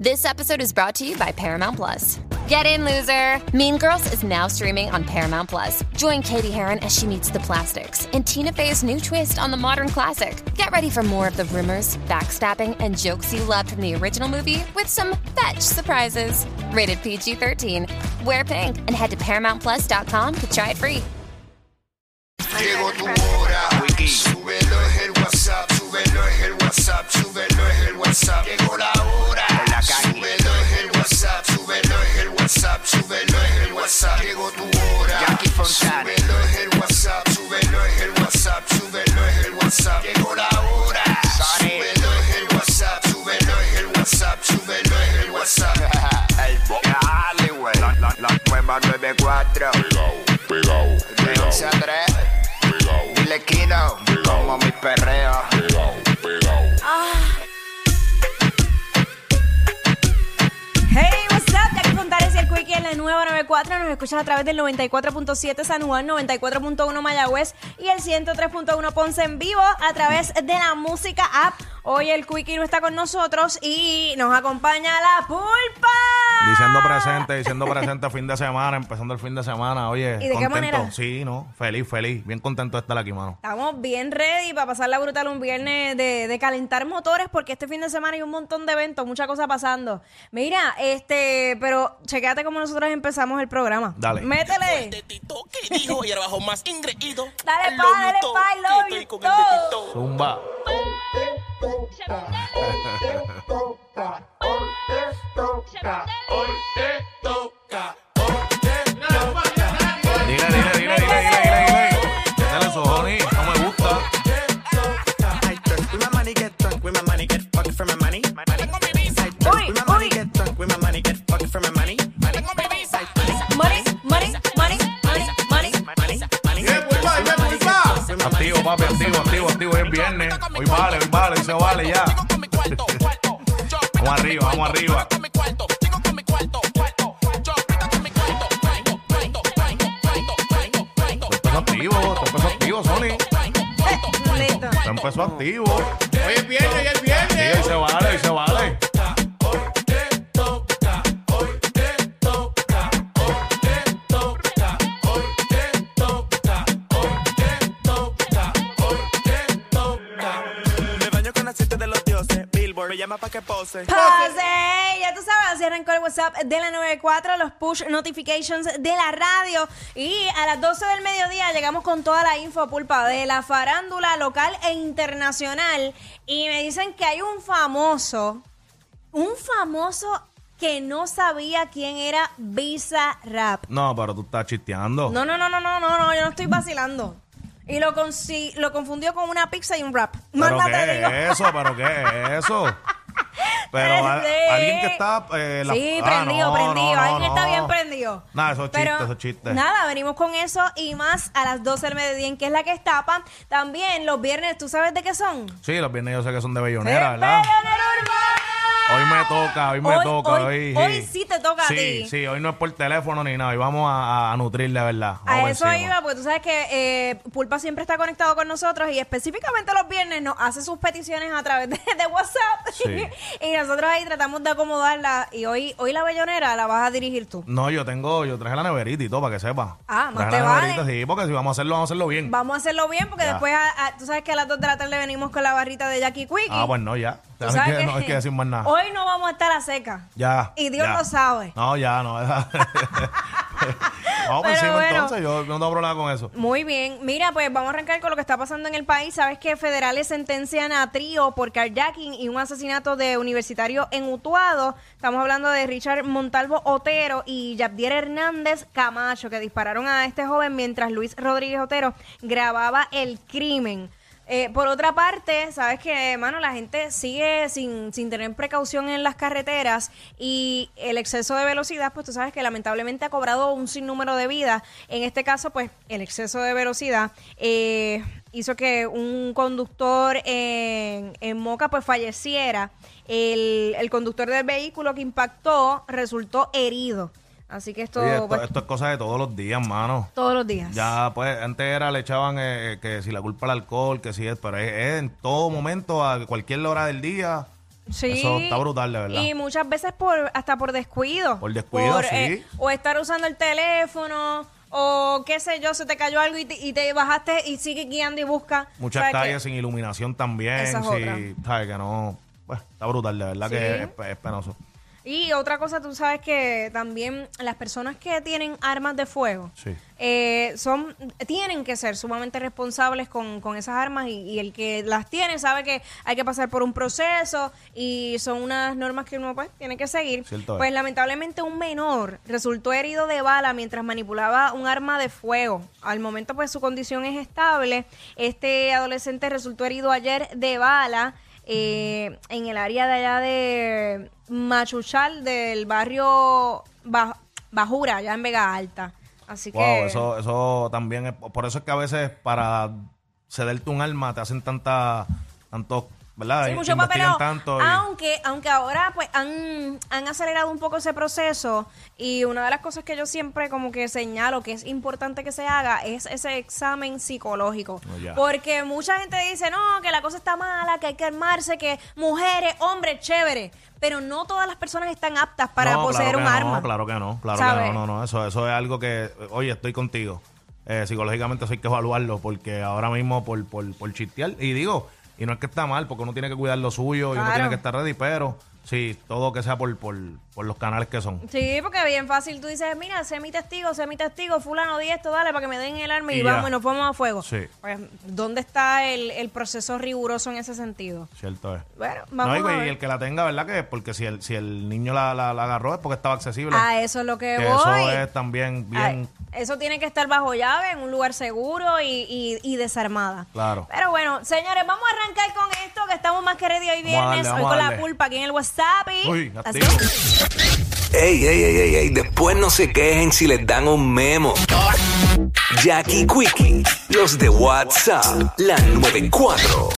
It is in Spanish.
This episode is brought to you by Paramount Plus. Get in, loser! Mean Girls is now streaming on Paramount Plus. Join Katie Heron as she meets the plastics and Tina Fey's new twist on the modern classic. Get ready for more of the rumors, backstabbing, and jokes you loved from the original movie with some fetch surprises. Rated PG 13. Wear pink and head to ParamountPlus.com to try it free. Llegó tu hora, súbelo el WhatsApp, 94. Pegao, pegao, De 11 a 3. pegao, Dile Kino. Como mi perreo. pegao, pegao. Hey, what's up? Jackie Fontanes y el Quickie en la nueva 94. Nos escuchas a través del 94.7 San Juan, 94.1 Mayagüez y el 103.1 Ponce en vivo a través de la música app. Hoy el Quickie no está con nosotros y nos acompaña la pulpa. Diciendo presente, diciendo presente fin de semana, empezando el fin de semana. Oye, ¿Y de qué contento. manera? Sí, no, feliz, feliz. Bien contento de estar aquí, mano. Estamos bien ready para pasar la brutal un viernes de, de calentar motores porque este fin de semana hay un montón de eventos, mucha cosa pasando. Mira, este, pero chequéate cómo nosotros empezamos el programa. Dale. Métele. de Tito que dijo y ahora bajo más ingreído. Dale pa, dale pa, I love que estoy se vale ya. Vamos arriba, vamos arriba. Empezó activo, te empezó activo, Sony. Te empezó activo. Hoy es viernes, hoy Con aceite de los dioses. Billboard me llama pa' que pose. Pase, ya tú sabes, así arrancó el WhatsApp de la 94, los push notifications de la radio. Y a las 12 del mediodía llegamos con toda la info pulpa de la farándula local e internacional. Y me dicen que hay un famoso, un famoso que no sabía quién era Visa Rap. No, pero tú estás chisteando. No, no, no, no, no, no, no, yo no estoy vacilando. Y lo, consi- lo confundió con una pizza y un rap. Más ¿Pero nada te qué digo. es eso? ¿Pero qué es eso? Pero a- Sí. alguien que está... eh, la- Sí, Ah, prendido, no, prendido. no, no, Alguien está no. bien prendido. Nada, esos chistes, esos chistes. Nada, venimos con eso y más a las 12 del mediodía, en que es la que estapan. También los viernes, ¿tú sabes de qué son? Sí, los viernes yo sé que son de bellonera, ¿verdad? Bellonera Urbana. Hoy me toca, hoy me Hoy- toca. hoy- Hoy, hoy sí te toca a sí, ti. Sí, hoy no es por teléfono ni nada. Hoy vamos a, a ¿verdad? Vamos A eso encima. iba, porque tú sabes que eh, Pulpa siempre está conectado con nosotros y específicamente los viernes nos hace sus peticiones a través de, de WhatsApp. Sí. y nosotros ahí tratamos de acomodarla. Y hoy, hoy la bellonera la vas a dirigir tú. No, yo tengo, yo traje la neverita y todo para que sepa. Ah, más Traje te la vale. neverita, sí, porque si vamos a hacerlo, vamos a hacerlo bien. Vamos a hacerlo bien porque Ya. después, a- a- tú sabes que a las 2 de la tarde venimos con la barrita de Jackie Quickie. Ah, pues no, ya. No sabes que, no decir más nada. Hoy no vamos a estar a seca. Ya. Y Dios ya. lo sabe. No, ya, no. vamos Pero encima bueno. entonces, yo no tengo problema con eso. Muy bien. Mira, pues vamos a arrancar con lo que está pasando en el país. Sabes que federales sentencian a trío por carjacking y un asesinato de universitario en Utuado. Estamos hablando de Richard Montalvo Otero y Yabdier Hernández Camacho, que dispararon a este joven mientras Luis Rodríguez Otero grababa el crimen. Eh, por otra parte, sabes que, mano, la gente sigue sin, sin tener precaución en las carreteras y el exceso de velocidad, pues tú sabes que lamentablemente ha cobrado un sinnúmero de vidas. En este caso, pues el exceso de velocidad eh, hizo que un conductor en, en Moca pues falleciera. El, el conductor del vehículo que impactó resultó herido. Así que esto, Oye, esto, pues, esto es cosa de todos los días, mano. todos los días. Ya, pues, antes era, le echaban eh, que si la culpa al alcohol, que si es, pero es, es en todo momento, a cualquier hora del día, Sí. Eso está brutal, de verdad. Y muchas veces por hasta por descuido. Por descuido, sí. eh, o estar usando el teléfono, o qué sé yo, se te cayó algo y te, y te bajaste y sigue guiando y busca. Muchas calles sin iluminación también. Esa es sí, otra. sabes que no. Pues, está brutal, de verdad Sí. que es, es penoso. Y otra cosa, tú sabes que también las personas que tienen armas de fuego Sí. eh, son tienen que ser sumamente responsables con, con esas armas y, y el que las tiene sabe que hay que pasar por un proceso y son unas normas que uno pues tiene que seguir. Cierto es. pues lamentablemente un menor resultó herido de bala mientras manipulaba un arma de fuego. Al momento pues su condición es estable. Este adolescente resultó herido ayer de bala eh, en el área de allá de Machuchal, del barrio Baj- Bajura, allá en Vega Alta. Así Wow, que... eso, eso también es. Por eso es que a veces para cederte un arma te hacen tanta. Tanto, ¿verdad? Sí, mucho papeleo. tanto. y- Aunque, aunque ahora pues han, han acelerado un poco ese proceso y una de las cosas que yo siempre como que señalo que es importante que se haga es ese examen psicológico. Oh. Porque mucha gente dice, no, que la cosa está mala, que hay que armarse, que mujeres, hombres, chévere. Pero no todas las personas están aptas para No, poseer claro un arma. No, claro que no, claro ¿Sabes? que no, no, no. Eso, eso es algo que, oye, estoy contigo. Eh, psicológicamente eso hay que evaluarlo porque ahora mismo por, por, por chistear, y digo, y no es que está mal, porque uno tiene que cuidar lo suyo y uno Claro. tiene que estar ready, pero sí, todo que sea por, por, por los canales que son. Sí, porque bien fácil tú dices, mira, sé mi testigo, sé mi testigo, fulano, di esto, dale, para que me den el arma y, Y ya. vamos y nos ponemos a fuego. Sí. Pues, ¿dónde está el, el proceso riguroso en ese sentido? Cierto es. Bueno, No, vamos y, a y ver. el que la tenga, ¿verdad? Que porque si el, si el niño la, la, la agarró es porque estaba accesible. A eso es lo que que voy. eso es también bien. Eso tiene que estar bajo llave, en un lugar seguro y, y- y desarmada. Claro. Pero bueno, señores, vamos a arrancar con esto, que estamos más que ready hoy Vamos a darle, viernes. hoy con la pulpa aquí en el WhatsApp. y- Uy, Así. Ey, ey, ey, ey, ey, después no se quejen si les dan un memo. Jackie Quickie, los de WhatsApp, la 94.